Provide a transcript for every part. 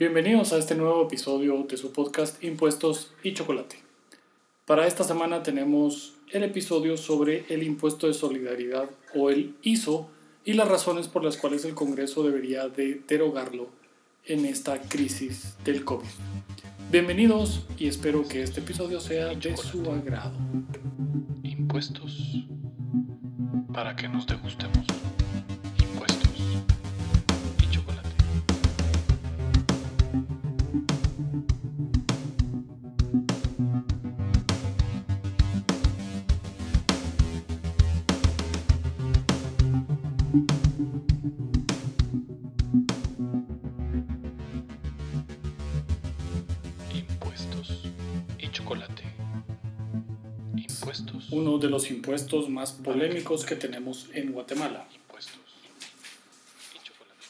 Bienvenidos a este nuevo episodio de su podcast Impuestos y Chocolate. Para esta semana tenemos el episodio sobre el impuesto de solidaridad o el ISO y las razones por las cuales el Congreso debería de derogarlo en esta crisis del COVID. Bienvenidos y espero que este episodio sea de su agrado. Impuestos para que nos degustemos. Y chocolate. Impuestos. Uno de los impuestos más polémicos que tenemos en Guatemala. Impuestos y chocolate.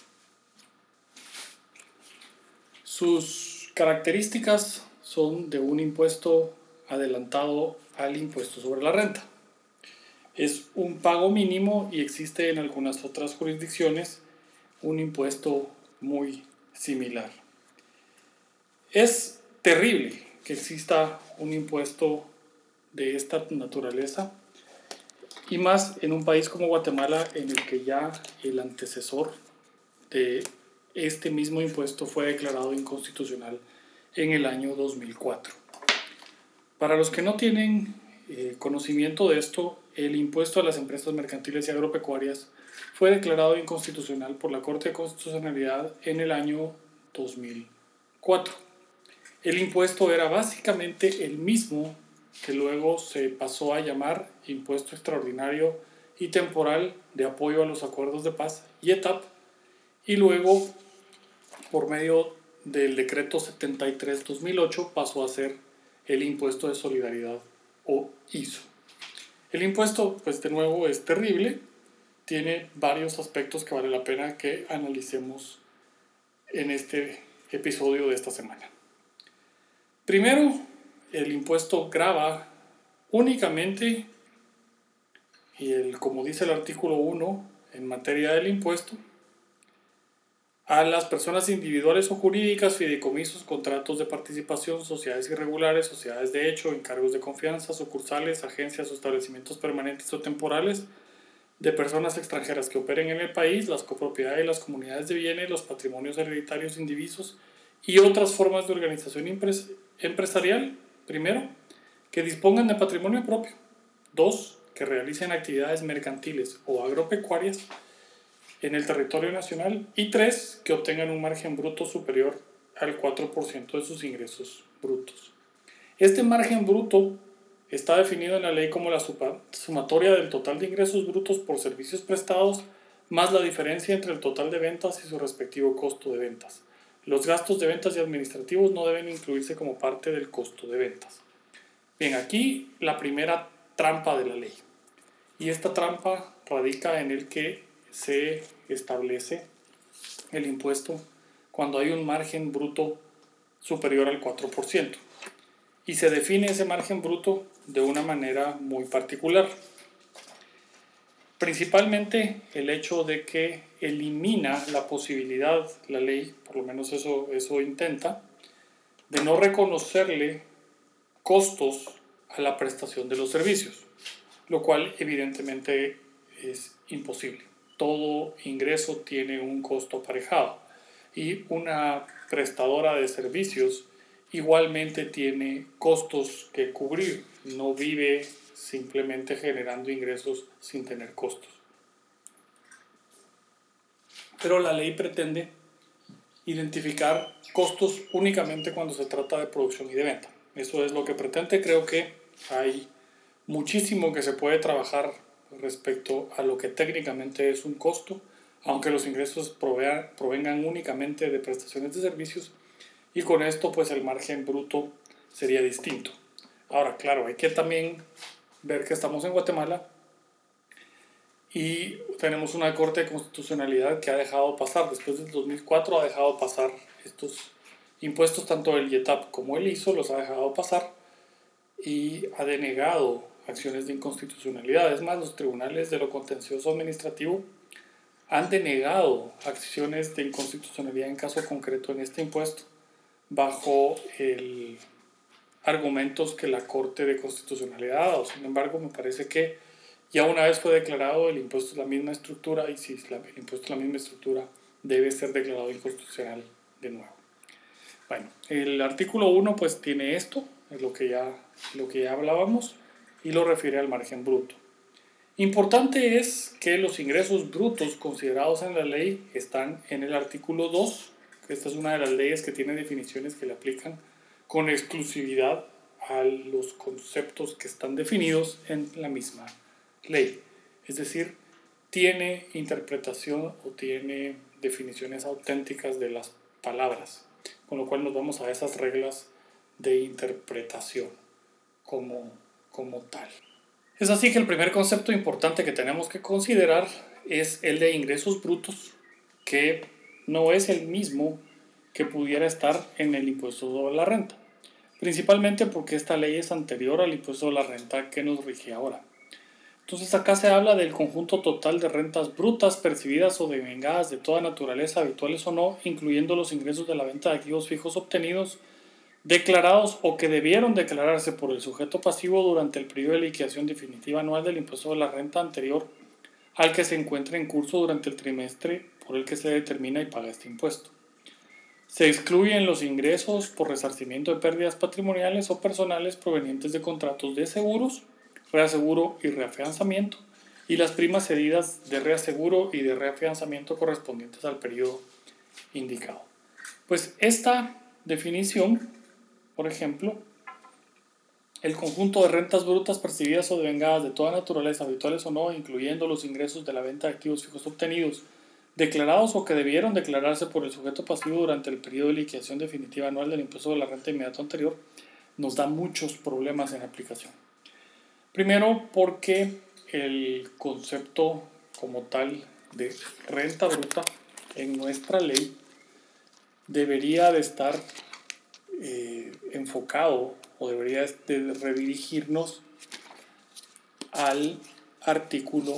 Sus características son de un impuesto adelantado al impuesto sobre la renta. Es un pago mínimo y existe en algunas otras jurisdicciones un impuesto muy similar. Es terrible que exista un impuesto de esta naturaleza y más en un país como Guatemala en el que ya el antecesor de este mismo impuesto fue declarado inconstitucional en el año 2004. Para los que no tienen eh, conocimiento de esto, el impuesto a las empresas mercantiles y agropecuarias fue declarado inconstitucional por la Corte de Constitucionalidad en el año 2004. El impuesto era básicamente el mismo que luego se pasó a llamar impuesto extraordinario y temporal de apoyo a los acuerdos de paz y ETAP y luego por medio del decreto 73-2008 pasó a ser el impuesto de solidaridad o ISO. El impuesto, pues de nuevo, es terrible, tiene varios aspectos que vale la pena que analicemos en este episodio de esta semana. Primero, el impuesto grava únicamente, y el, como dice el artículo 1 en materia del impuesto, a las personas individuales o jurídicas, fideicomisos, contratos de participación, sociedades irregulares, sociedades de hecho, encargos de confianza, sucursales, agencias o establecimientos permanentes o temporales de personas extranjeras que operen en el país, las copropiedades, las comunidades de bienes, los patrimonios hereditarios indivisos y otras formas de organización empresarial, primero, que dispongan de patrimonio propio, dos, que realicen actividades mercantiles o agropecuarias, en el territorio nacional y tres, que obtengan un margen bruto superior al 4% de sus ingresos brutos. Este margen bruto está definido en la ley como la sumatoria del total de ingresos brutos por servicios prestados más la diferencia entre el total de ventas y su respectivo costo de ventas. Los gastos de ventas y administrativos no deben incluirse como parte del costo de ventas. Bien, aquí la primera trampa de la ley. Y esta trampa radica en el que se establece el impuesto cuando hay un margen bruto superior al 4%. Y se define ese margen bruto de una manera muy particular. Principalmente el hecho de que elimina la posibilidad, la ley, por lo menos eso, eso intenta, de no reconocerle costos a la prestación de los servicios, lo cual evidentemente es imposible todo ingreso tiene un costo aparejado y una prestadora de servicios igualmente tiene costos que cubrir, no vive simplemente generando ingresos sin tener costos. Pero la ley pretende identificar costos únicamente cuando se trata de producción y de venta. Eso es lo que pretende. Creo que hay muchísimo que se puede trabajar respecto a lo que técnicamente es un costo, aunque los ingresos provengan únicamente de prestaciones de servicios y con esto pues el margen bruto sería distinto. Ahora, claro, hay que también ver que estamos en Guatemala y tenemos una Corte de Constitucionalidad que ha dejado pasar, después del 2004 ha dejado pasar estos impuestos, tanto el IETAP como el ISO los ha dejado pasar y ha denegado acciones de inconstitucionalidad. Es más, los tribunales de lo contencioso administrativo han denegado acciones de inconstitucionalidad en caso concreto en este impuesto bajo el argumentos que la Corte de Constitucionalidad ha dado. Sin embargo, me parece que ya una vez fue declarado el impuesto es la misma estructura y si el impuesto es la misma estructura debe ser declarado inconstitucional de nuevo. Bueno, el artículo 1 pues tiene esto, es lo que ya, lo que ya hablábamos, y lo refiere al margen bruto. Importante es que los ingresos brutos considerados en la ley están en el artículo 2, que esta es una de las leyes que tiene definiciones que le aplican con exclusividad a los conceptos que están definidos en la misma ley. Es decir, tiene interpretación o tiene definiciones auténticas de las palabras, con lo cual nos vamos a esas reglas de interpretación como, como tal. Es así que el primer concepto importante que tenemos que considerar es el de ingresos brutos, que no es el mismo que pudiera estar en el impuesto sobre la renta, principalmente porque esta ley es anterior al impuesto de la renta que nos rige ahora. Entonces acá se habla del conjunto total de rentas brutas percibidas o devengadas de toda naturaleza, habituales o no, incluyendo los ingresos de la venta de activos fijos obtenidos, declarados o que debieron declararse por el sujeto pasivo durante el periodo de liquidación definitiva anual del impuesto de la renta anterior al que se encuentra en curso durante el trimestre por el que se determina y paga este impuesto. Se excluyen los ingresos por resarcimiento de pérdidas patrimoniales o personales provenientes de contratos de seguros, reaseguro y reafianzamiento, y las primas cedidas de reaseguro y de reafianzamiento correspondientes al periodo indicado. Pues esta definición, por ejemplo, el conjunto de rentas brutas percibidas o devengadas de toda naturaleza, habituales o no, incluyendo los ingresos de la venta de activos fijos obtenidos, declarados o que debieron declararse por el sujeto pasivo durante el periodo de liquidación definitiva anual del impuesto de la renta inmediato anterior, nos da muchos problemas en aplicación. Primero porque el concepto como tal de renta bruta en nuestra ley debería de estar eh, enfocado o debería de redirigirnos al artículo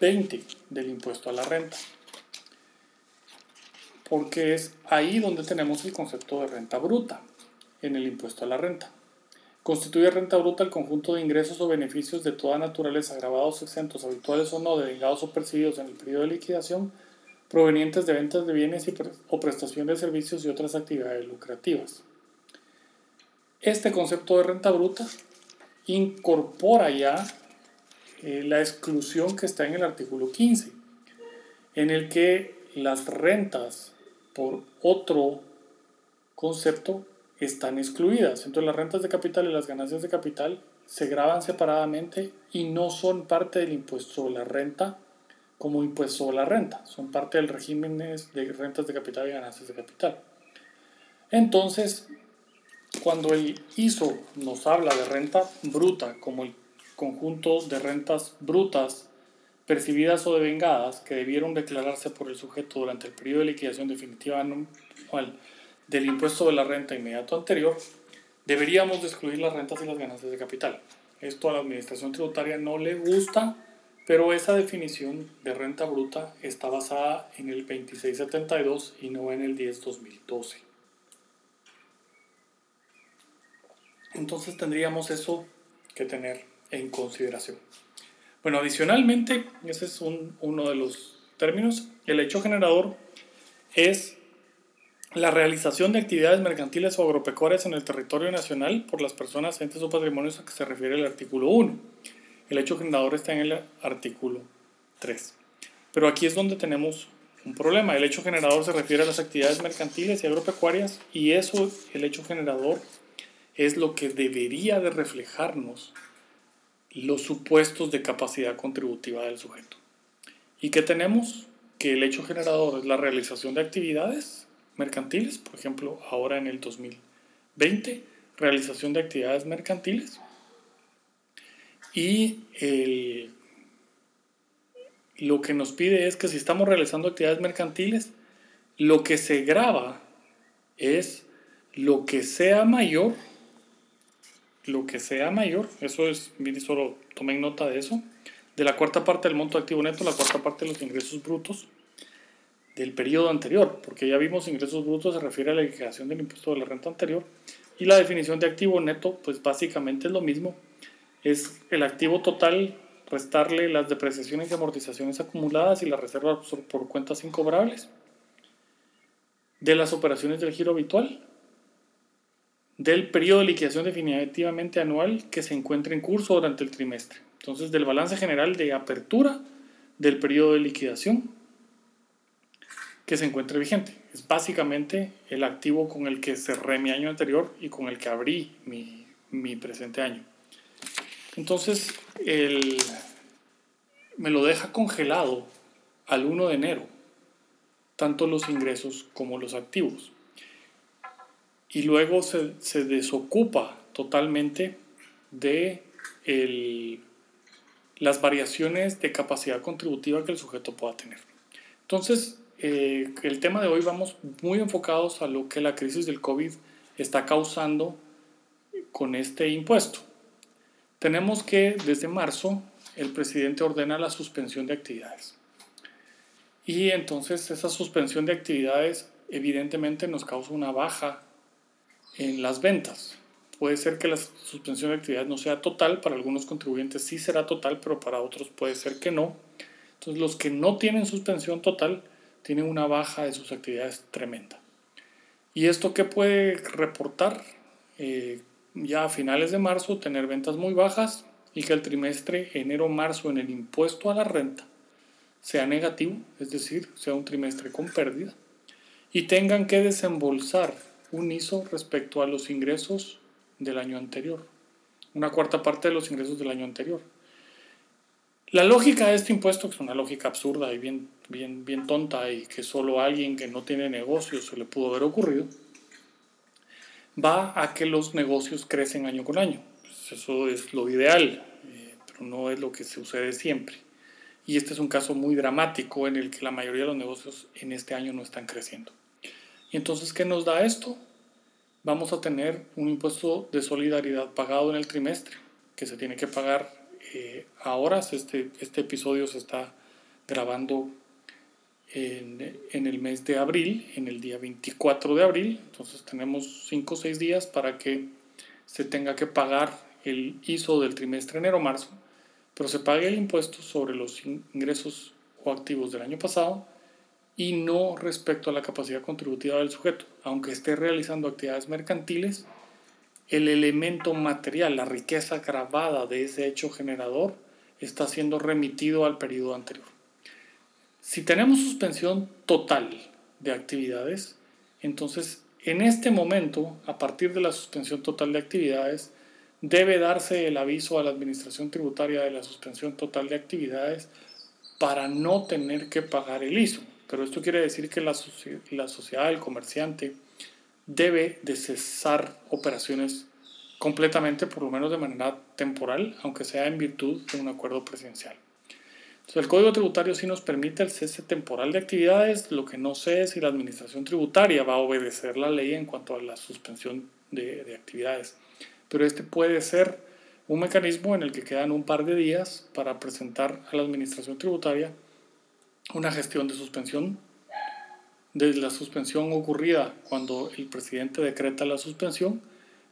20 del impuesto a la renta. Porque es ahí donde tenemos el concepto de renta bruta en el impuesto a la renta. Constituye renta bruta el conjunto de ingresos o beneficios de toda naturaleza, grabados, exentos, habituales o no, devengados o percibidos en el periodo de liquidación, provenientes de ventas de bienes y o prestación de servicios y otras actividades lucrativas. Este concepto de renta bruta incorpora ya eh, la exclusión que está en el artículo 15, en el que las rentas por otro concepto están excluidas. Entonces las rentas de capital y las ganancias de capital se graban separadamente y no son parte del impuesto sobre la renta como impuesto sobre la renta, son parte del régimen de rentas de capital y ganancias de capital. Entonces, cuando el ISO nos habla de renta bruta como el conjunto de rentas brutas percibidas o devengadas que debieron declararse por el sujeto durante el periodo de liquidación definitiva anual del impuesto de la renta inmediato anterior, deberíamos de excluir las rentas y las ganancias de capital. Esto a la administración tributaria no le gusta, pero esa definición de renta bruta está basada en el 2672 y no en el 10-2012. Entonces tendríamos eso que tener en consideración. Bueno, adicionalmente, ese es uno de los términos, el hecho generador es la realización de actividades mercantiles o agropecuarias en el territorio nacional por las personas, entes o patrimonios a que se refiere el artículo 1. El hecho generador está en el artículo 3. Pero aquí es donde tenemos un problema. El hecho generador se refiere a las actividades mercantiles y agropecuarias y eso, el hecho generador, es lo que debería de reflejarnos los supuestos de capacidad contributiva del sujeto. ¿Y qué tenemos? Que el hecho generador es la realización de actividades mercantiles, por ejemplo, ahora en el 2020, realización de actividades mercantiles. Y lo que nos pide es que si estamos realizando actividades mercantiles, lo que se graba es lo que sea mayor, lo que sea mayor, eso es, solo tomen nota de eso, de la cuarta parte del monto activo neto, la cuarta parte de los ingresos brutos del periodo anterior, porque ya vimos ingresos brutos se refiere a la liquidación del impuesto de la renta anterior y la definición de activo neto, pues básicamente es lo mismo, es el activo total restarle las depreciaciones y amortizaciones acumuladas y las reservas por cuentas incobrables de las operaciones del giro habitual del periodo de liquidación definitivamente anual que se encuentre en curso durante el trimestre. Entonces, del balance general de apertura del periodo de liquidación que se encuentre vigente. Es básicamente el activo con el que cerré mi año anterior y con el que abrí mi, mi presente año. Entonces, el, me lo deja congelado al 1 de enero, tanto los ingresos como los activos. Y luego se, se desocupa totalmente de el, las variaciones de capacidad contributiva que el sujeto pueda tener. Entonces, eh, el tema de hoy vamos muy enfocados a lo que la crisis del COVID está causando con este impuesto. Tenemos que desde marzo el presidente ordena la suspensión de actividades. Y entonces esa suspensión de actividades evidentemente nos causa una baja en las ventas. Puede ser que la suspensión de actividades no sea total, para algunos contribuyentes sí será total, pero para otros puede ser que no. Entonces los que no tienen suspensión total tienen una baja de sus actividades tremenda. ¿Y esto qué puede reportar? Eh, ya a finales de marzo tener ventas muy bajas y que el trimestre enero-marzo en el impuesto a la renta sea negativo, es decir, sea un trimestre con pérdida, y tengan que desembolsar un ISO respecto a los ingresos del año anterior, una cuarta parte de los ingresos del año anterior. La lógica de este impuesto, que es una lógica absurda y bien, bien, bien tonta y que solo a alguien que no tiene negocios se le pudo haber ocurrido, va a que los negocios crecen año con año. Pues eso es lo ideal, eh, pero no es lo que sucede siempre. Y este es un caso muy dramático en el que la mayoría de los negocios en este año no están creciendo. Y entonces, ¿qué nos da esto? Vamos a tener un impuesto de solidaridad pagado en el trimestre, que se tiene que pagar eh, ahora este, este episodio se está grabando en, en, el mes de abril, en el día 24 de abril, entonces tenemos 5 o 6 días para que se tenga que pagar el ISO del trimestre enero-marzo, pero se pague el impuesto sobre los ingresos o activos del año pasado y no respecto a la capacidad contributiva del sujeto, aunque esté realizando actividades mercantiles el elemento material, la riqueza grabada de ese hecho generador, está siendo remitido al periodo anterior. Si tenemos suspensión total de actividades, entonces en este momento, a partir de la suspensión total de actividades, debe darse el aviso a la Administración Tributaria de la suspensión total de actividades para no tener que pagar el ISO. Pero esto quiere decir que la, la sociedad del comerciante debe de cesar operaciones completamente, por lo menos de manera temporal, aunque sea en virtud de un acuerdo presidencial. Entonces, el Código Tributario sí nos permite el cese temporal de actividades, lo que no sé es si la Administración Tributaria va a obedecer la ley en cuanto a la suspensión de, de actividades. Pero este puede ser un mecanismo en el que quedan un par de días para presentar a la Administración Tributaria una gestión de suspensión desde la suspensión ocurrida cuando el presidente decreta la suspensión,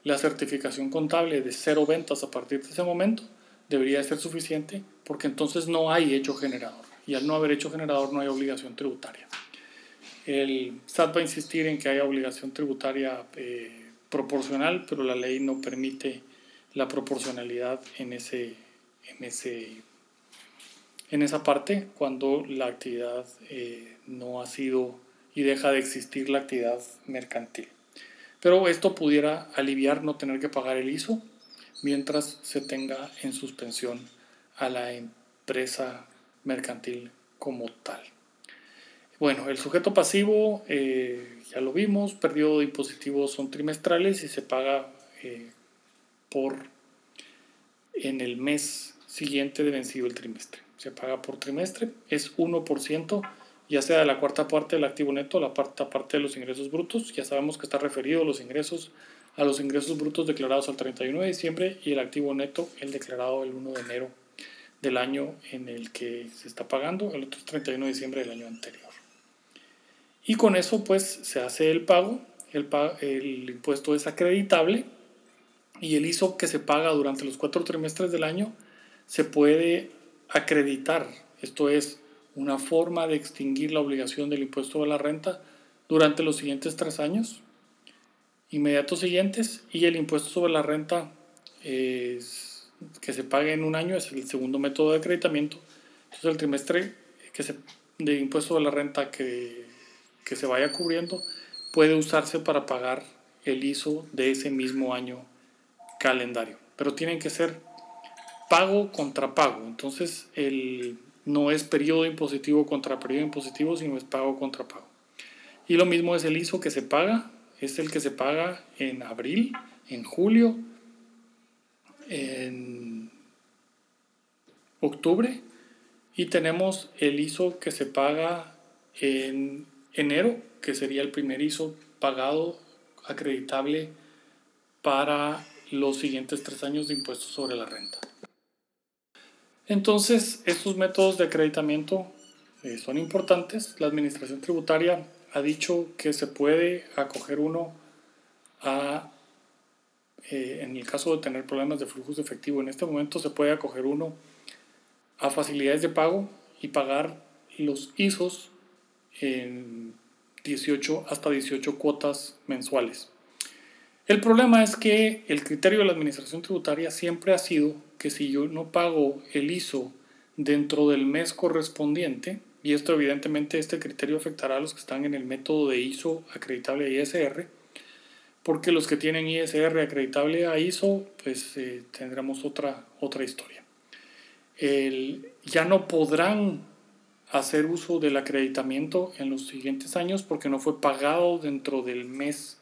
la certificación contable de cero ventas a partir de ese momento debería ser suficiente porque entonces no hay hecho generador y al no haber hecho generador no hay obligación tributaria. El SAT va a insistir en que haya obligación tributaria eh, proporcional, pero la ley no permite la proporcionalidad en, ese, en, ese, en esa parte cuando la actividad eh, no ha sido y deja de existir la actividad mercantil. Pero esto pudiera aliviar no tener que pagar el ISO mientras se tenga en suspensión a la empresa mercantil como tal. Bueno, el sujeto pasivo, eh, ya lo vimos, periodo impositivo son trimestrales y se paga eh, por en el mes siguiente de vencido el trimestre. Se paga por trimestre, es 1% ya sea la cuarta parte del activo neto, la cuarta parte de los ingresos brutos. Ya sabemos que está referido los ingresos a los ingresos brutos declarados al 31 de diciembre y el activo neto el declarado el 1 de enero del año en el que se está pagando, el otro es 31 de diciembre del año anterior. Y con eso pues se hace el pago, el, el impuesto es acreditable y el ISO que se paga durante los cuatro trimestres del año se puede acreditar. Esto es una forma de extinguir la obligación del impuesto de la renta durante los siguientes tres años inmediatos siguientes y el impuesto sobre la renta es, que se pague en un año es el segundo método de acreditamiento. Entonces el trimestre que se, de impuesto sobre la renta que, que se vaya cubriendo puede usarse para pagar el ISO de ese mismo año calendario. Pero tienen que ser pago contra pago. Entonces el, no es periodo impositivo contra periodo impositivo, sino es pago contra pago. Y lo mismo es el ISO que se paga es el que se paga en abril, en julio, en octubre y tenemos el ISO que se paga en enero, que sería el primer ISO pagado acreditable para los siguientes tres años de impuestos sobre la renta. Entonces, estos métodos de acreditamiento eh, son importantes. La Administración Tributaria ha dicho que se puede acoger uno a, eh, en el caso de tener problemas de flujos de efectivo, en este momento se puede acoger uno a facilidades de pago y pagar los ISOs en 18 hasta 18 cuotas mensuales. El problema es que el criterio de la administración tributaria siempre ha sido que si yo no pago el ISO dentro del mes correspondiente, y esto evidentemente este criterio afectará a los que están en el método de ISO acreditable a ISR, porque los que tienen ISR acreditable a ISO, pues eh, tendremos otra, otra historia. ya no podrán hacer uso del acreditamiento en los siguientes años porque no fue pagado dentro del mes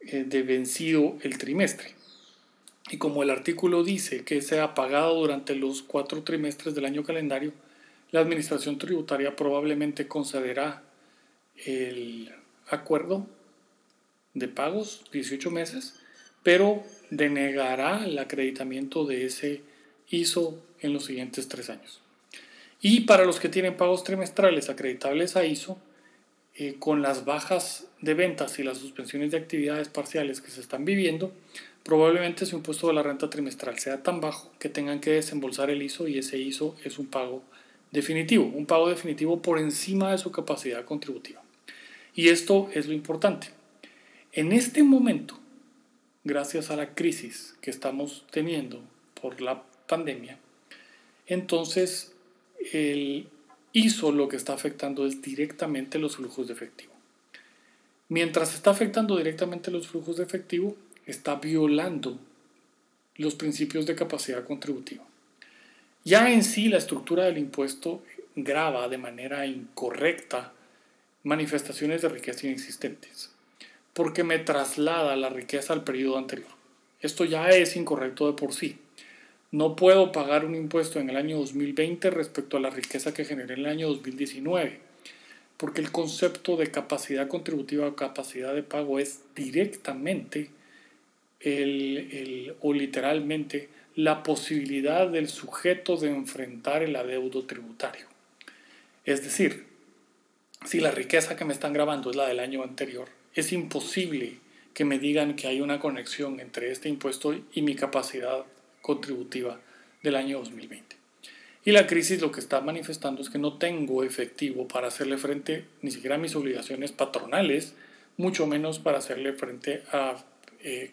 eh, de vencido el trimestre. Y como el artículo dice que sea pagado durante los cuatro trimestres del año calendario, la Administración Tributaria probablemente concederá el acuerdo de pagos, 18 meses, pero denegará el acreditamiento de ese ISO en los siguientes tres años. Y para los que tienen pagos trimestrales acreditables a ISO, eh, con las bajas de ventas y las suspensiones de actividades parciales que se están viviendo, probablemente su impuesto de la renta trimestral sea tan bajo que tengan que desembolsar el ISO y ese ISO es un pago definitivo, un pago definitivo por encima de su capacidad contributiva. Y esto es lo importante. En este momento, gracias a la crisis que estamos teniendo por la pandemia, entonces el ISO lo que está afectando es directamente los flujos de efectivo. Mientras está afectando directamente los flujos de efectivo, está violando los principios de capacidad contributiva. Ya en sí la estructura del impuesto grava de manera incorrecta manifestaciones de riqueza inexistentes, porque me traslada la riqueza al periodo anterior. Esto ya es incorrecto de por sí. No puedo pagar un impuesto en el año 2020 respecto a la riqueza que generé en el año 2019, porque el concepto de capacidad contributiva o capacidad de pago es directamente el, o literalmente la posibilidad del sujeto de enfrentar el adeudo tributario. Es decir, si la riqueza que me están grabando es la del año anterior, es imposible que me digan que hay una conexión entre este impuesto y mi capacidad contributiva del año 2020. Y la crisis lo que está manifestando es que no tengo efectivo para hacerle frente ni siquiera a mis obligaciones patronales, mucho menos para hacerle frente a eh,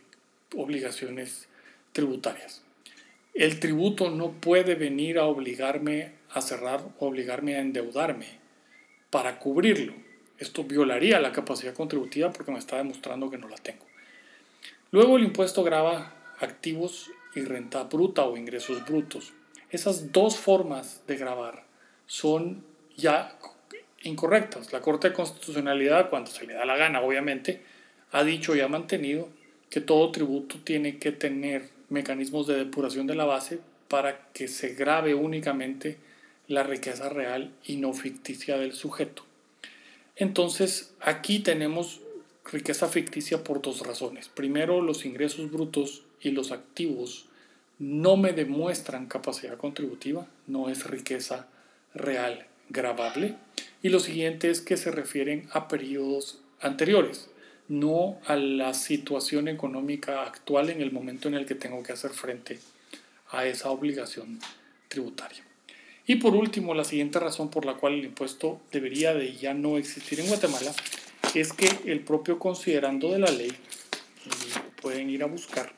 obligaciones tributarias. El tributo no puede venir a obligarme a cerrar o obligarme a endeudarme para cubrirlo. Esto violaría la capacidad contributiva porque me está demostrando que no la tengo. Luego el impuesto grava activos y renta bruta o ingresos brutos. Esas dos formas de grabar son ya incorrectas. La Corte de Constitucionalidad, cuando se le da la gana, obviamente, ha dicho y ha mantenido que todo tributo tiene que tener mecanismos de depuración de la base para que se grabe únicamente la riqueza real y no ficticia del sujeto. Entonces, aquí tenemos riqueza ficticia por dos razones. Primero, los ingresos brutos y los activos no me demuestran capacidad contributiva, no es riqueza real grabable. Y lo siguiente es que se refieren a periodos anteriores, no a la situación económica actual en el momento en el que tengo que hacer frente a esa obligación tributaria. Y por último, la siguiente razón por la cual el impuesto debería de ya no existir en Guatemala es que el propio considerando de la ley, pueden ir a buscar,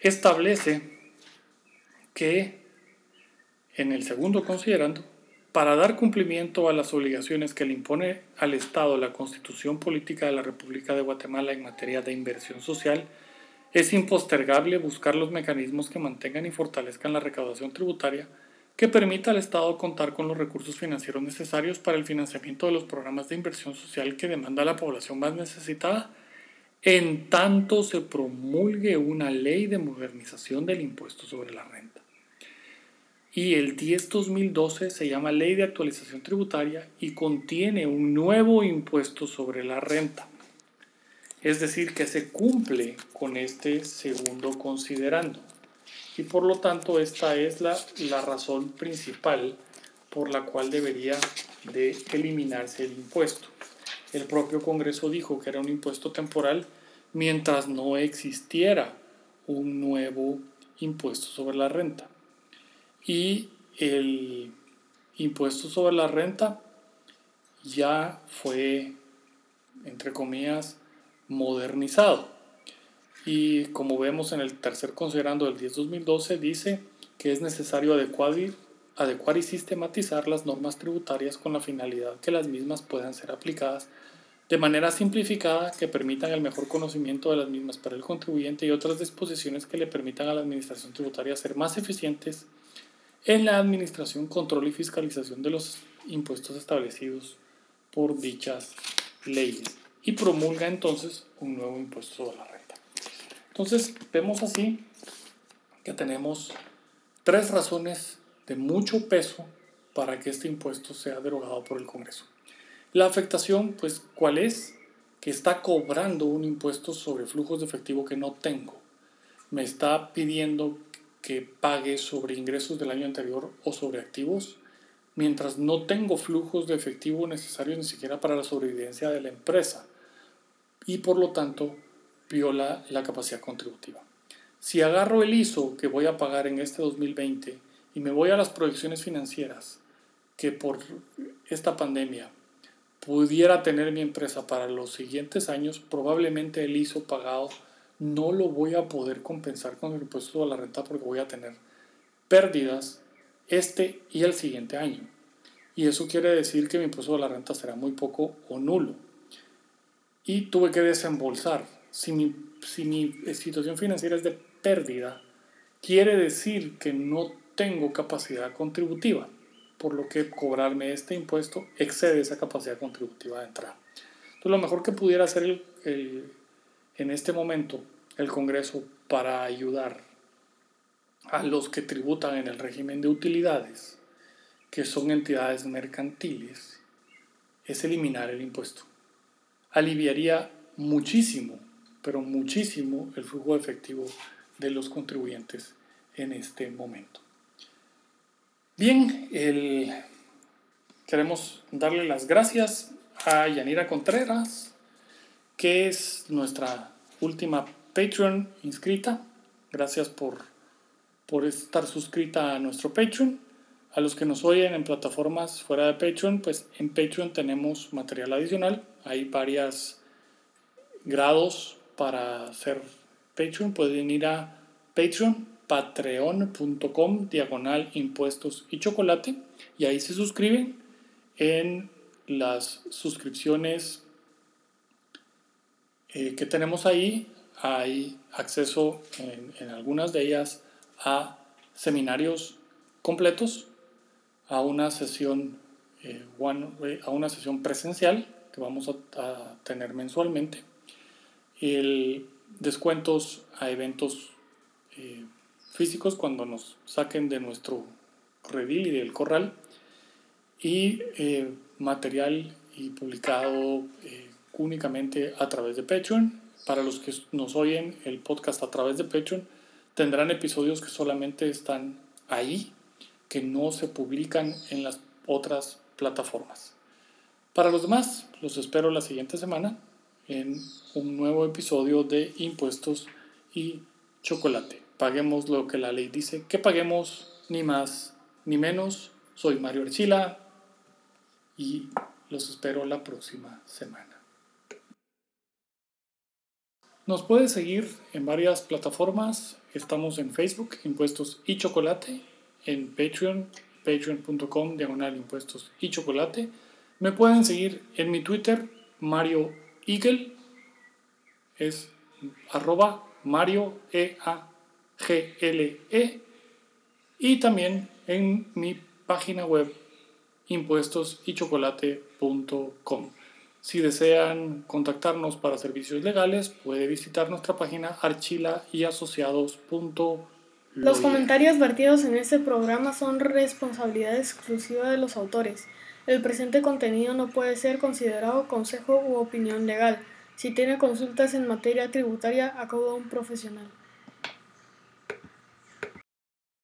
establece que en el segundo considerando, para dar cumplimiento a las obligaciones que le impone al Estado la Constitución Política de la República de Guatemala en materia de inversión social, es impostergable buscar los mecanismos que mantengan y fortalezcan la recaudación tributaria que permita al Estado contar con los recursos financieros necesarios para el financiamiento de los programas de inversión social que demanda la población más necesitada, en tanto se promulgue una ley de modernización del impuesto sobre la renta. Y el 10-2012 se llama Ley de Actualización Tributaria y contiene un nuevo impuesto sobre la renta. Es decir, que se cumple con este segundo considerando y por lo tanto esta es la, la razón principal por la cual debería de eliminarse el impuesto. El propio Congreso dijo que era un impuesto temporal mientras no existiera un nuevo impuesto sobre la renta. Y el impuesto sobre la renta ya fue, entre comillas, modernizado. Y como vemos en el tercer considerando del 10-2012, dice que es necesario adecuar adecuar y sistematizar las normas tributarias con la finalidad que las mismas puedan ser aplicadas de manera simplificada que permitan el mejor conocimiento de las mismas para el contribuyente y otras disposiciones que le permitan a la administración tributaria ser más eficientes en la administración, control y fiscalización de los impuestos establecidos por dichas leyes y promulga entonces un nuevo impuesto sobre la entonces, vemos así que tenemos tres razones de mucho peso para que este impuesto sea derogado por el Congreso. La afectación, pues, ¿cuál es? Que está cobrando un impuesto sobre flujos de efectivo que no tengo. Me está pidiendo que pague sobre ingresos del año anterior o sobre activos, mientras no tengo flujos de efectivo necesarios ni siquiera para la sobrevivencia de la empresa. Y por lo tanto, viola la capacidad contributiva. Si agarro el ISO que voy a pagar en este 2020 y me voy a las proyecciones financieras que por esta pandemia pudiera tener mi empresa para los siguientes años, probablemente el ISO pagado no lo voy a poder compensar con el impuesto a la renta porque voy a tener pérdidas este y el siguiente año. Y eso quiere decir que mi impuesto a la renta será muy poco o nulo. Y tuve que desembolsar si mi, si mi situación financiera es de pérdida, quiere decir que no tengo capacidad contributiva, por lo que cobrarme este impuesto excede esa capacidad contributiva de entrada. Entonces, lo mejor que pudiera hacer el, en este momento el Congreso para ayudar a los que tributan en el régimen de utilidades, que son entidades mercantiles, es eliminar el impuesto. Aliviaría muchísimo pero muchísimo el flujo efectivo de los contribuyentes en este momento. Bien, queremos darle las gracias a Yanira Contreras, que es nuestra última Patreon inscrita. Gracias por, por estar suscrita a nuestro Patreon. A los que nos oyen en plataformas fuera de Patreon, pues en Patreon tenemos material adicional. Hay varias grados para ser Patreon pueden ir a Patreon, patreon.com, diagonal impuestos y chocolate, y ahí se suscriben en las suscripciones eh, que tenemos ahí. Hay acceso en, algunas de ellas a seminarios completos, a una sesión, eh, a una sesión presencial que vamos a tener mensualmente el descuentos a eventos eh, físicos cuando nos saquen de nuestro redil y del corral y eh, material y publicado únicamente a través de Patreon. Para los que nos oyen el podcast a través de Patreon, tendrán episodios que solamente están ahí, que no se publican en las otras plataformas. Para los demás, los espero la siguiente semana en un nuevo episodio de Impuestos y Chocolate. Paguemos lo que la ley dice que paguemos, ni más ni menos. Soy Mario Archila y los espero la próxima semana. Nos puede seguir en varias plataformas. Estamos en Facebook, Impuestos y Chocolate, en Patreon, patreon.com, diagonal Impuestos y Chocolate. Me pueden seguir en mi Twitter, Mario Eagle, es arroba Mario E E y también en mi página web impuestosychocolate.com. Si desean contactarnos para servicios legales, puede visitar nuestra página archilayasociados.com. Los comentarios vertidos en este programa son responsabilidad exclusiva de los autores. El presente contenido no puede ser considerado consejo u opinión legal. Si tiene consultas en materia tributaria, acuda a un profesional.